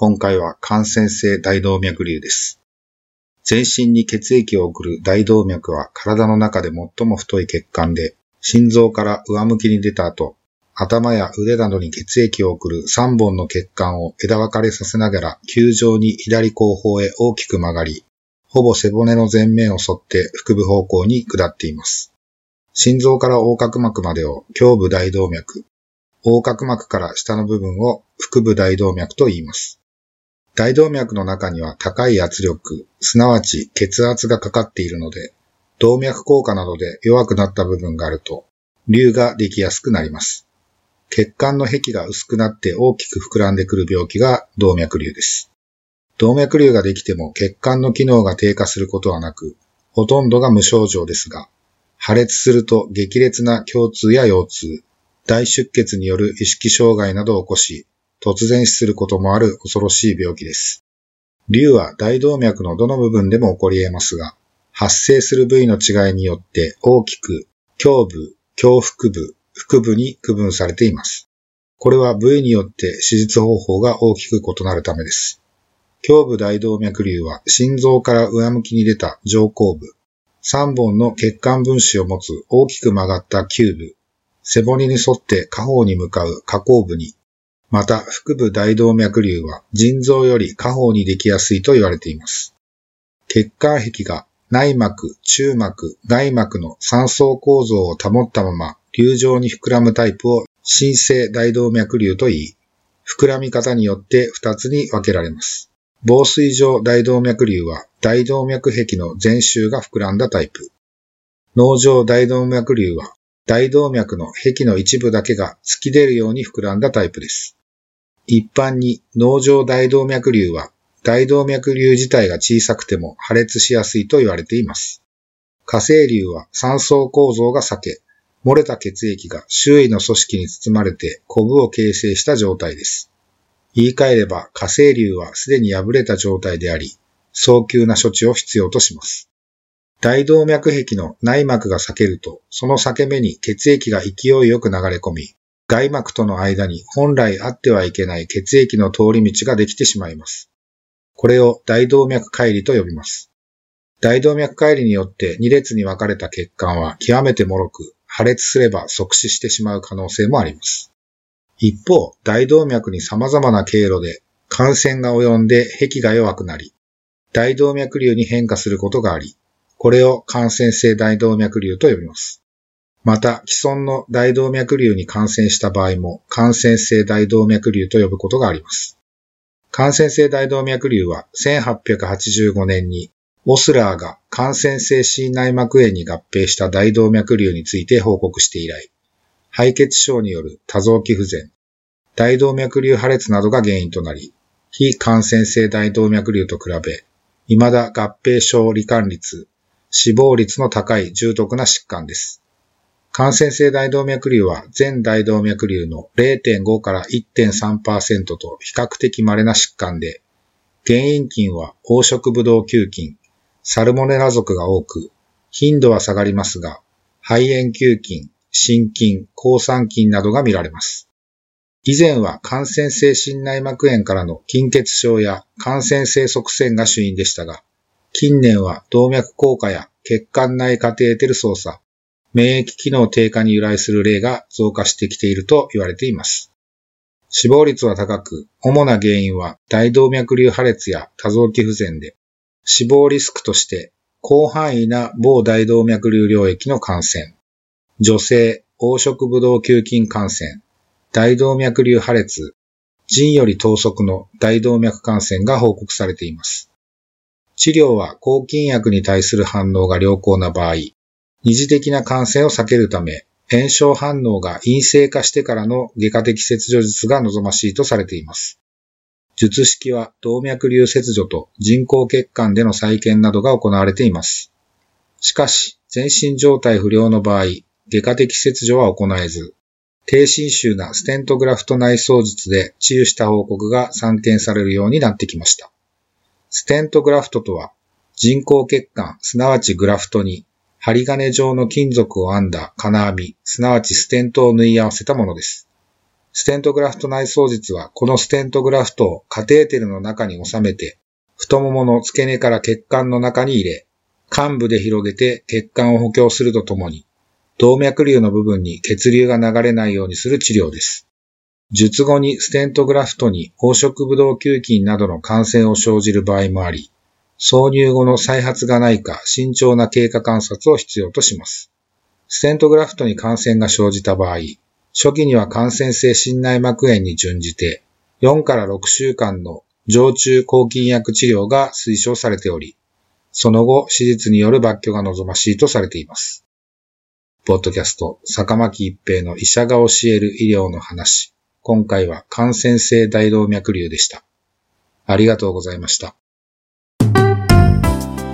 今回は感染性大動脈瘤です。全身に血液を送る大動脈は体の中で最も太い血管で、心臓から上向きに出た後、頭や腕などに血液を送る3本の血管を枝分かれさせながら球状に左後方へ大きく曲がり、ほぼ背骨の前面を沿って腹部方向に下っています。心臓から横隔膜までを胸部大動脈、横隔膜から下の部分を腹部大動脈と言います。大動脈の中には高い圧力、すなわち血圧がかかっているので、動脈硬化などで弱くなった部分があると、瘤ができやすくなります。血管の壁が薄くなって大きく膨らんでくる病気が動脈瘤です。動脈瘤ができても血管の機能が低下することはなく、ほとんどが無症状ですが、破裂すると激烈な胸痛や腰痛、大出血による意識障害などを起こし、突然死することもある恐ろしい病気です。瘤は大動脈のどの部分でも起こり得ますが、発生する部位の違いによって大きく胸部、胸腹部、腹部に区分されています。これは部位によって手術方法が大きく異なるためです。胸部大動脈瘤は心臓から上向きに出た上後部、3本の血管分子を持つ大きく曲がった球部、背骨に沿って下方に向かう下後部に、また腹部大動脈瘤は腎臓より下方にできやすいと言われています。血管壁が内膜、中膜、外膜の三層構造を保ったまま瘤状に膨らむタイプを新生大動脈瘤と言い、膨らみ方によって2つに分けられます。防水状大動脈瘤は大動脈壁の全周が膨らんだタイプ。脳状大動脈瘤は大動脈の壁の一部だけが突き出るように膨らんだタイプです。一般に脳状大動脈瘤は大動脈瘤自体が小さくても破裂しやすいと言われています。火星瘤は三層構造が裂け、漏れた血液が周囲の組織に包まれてコブを形成した状態です。言い換えれば火星瘤はすでに破れた状態であり、早急な処置を必要とします。大動脈壁の内膜が裂けると、その裂け目に血液が勢いよく流れ込み、外膜との間に本来あってはいけない血液の通り道ができてしまいます。これを大動脈解離と呼びます。大動脈解離によって2列に分かれた血管は極めて脆く、破裂すれば即死してしまう可能性もあります。一方、大動脈に様々な経路で感染が及んで壁が弱くなり、大動脈瘤に変化することがあり、これを感染性大動脈瘤と呼びます。また、既存の大動脈瘤に感染した場合も感染性大動脈瘤と呼ぶことがあります。感染性大動脈瘤は1885年にオスラーが感染性心内膜炎に合併した大動脈瘤について報告して以来、敗血症による多臓器不全、大動脈瘤破裂などが原因となり、非感染性大動脈瘤と比べ、未だ合併症罹患率、死亡率の高い重篤な疾患です。感染性大動脈瘤は全大動脈瘤の0.5から1.3%と比較的稀な疾患で、原因菌は黄色ブドウ球菌、サルモネラ属が多く、頻度は下がりますが、肺炎球菌、心筋、抗酸菌などが見られます。以前は感染性心内膜炎からの筋血症や感染性側栓が主因でしたが、近年は動脈硬化や血管内カテーテル操作、免疫機能低下に由来する例が増加してきていると言われています。死亡率は高く、主な原因は大動脈瘤破裂や多臓器不全で、死亡リスクとして広範囲な某大動脈瘤領域の感染、女性、黄色ブドウ球菌感染、大動脈瘤破裂、腎より等速の大動脈感染が報告されています。治療は抗菌薬に対する反応が良好な場合、二次的な感染を避けるため、炎症反応が陰性化してからの外科的切除術が望ましいとされています。術式は動脈瘤切除と人工血管での再建などが行われています。しかし、全身状態不良の場合、外科的切除は行えず、低侵襲なステントグラフト内装術で治癒した報告が散見されるようになってきました。ステントグラフトとは、人工血管、すなわちグラフトに、針金状の金属を編んだ金網、すなわちステントを縫い合わせたものです。ステントグラフト内装術は、このステントグラフトをカテーテルの中に収めて、太ももの付け根から血管の中に入れ、幹部で広げて血管を補強するとともに、動脈瘤の部分に血流が流れないようにする治療です。術後にステントグラフトに黄色ブドウ球菌などの感染を生じる場合もあり、挿入後の再発がないか慎重な経過観察を必要とします。ステントグラフトに感染が生じた場合、初期には感染性心内膜炎に準じて、4から6週間の常駐抗菌薬治療が推奨されており、その後、手術による抜去が望ましいとされています。ポッドキャスト、坂巻一平の医者が教える医療の話。今回は感染性大動脈瘤でした。ありがとうございました。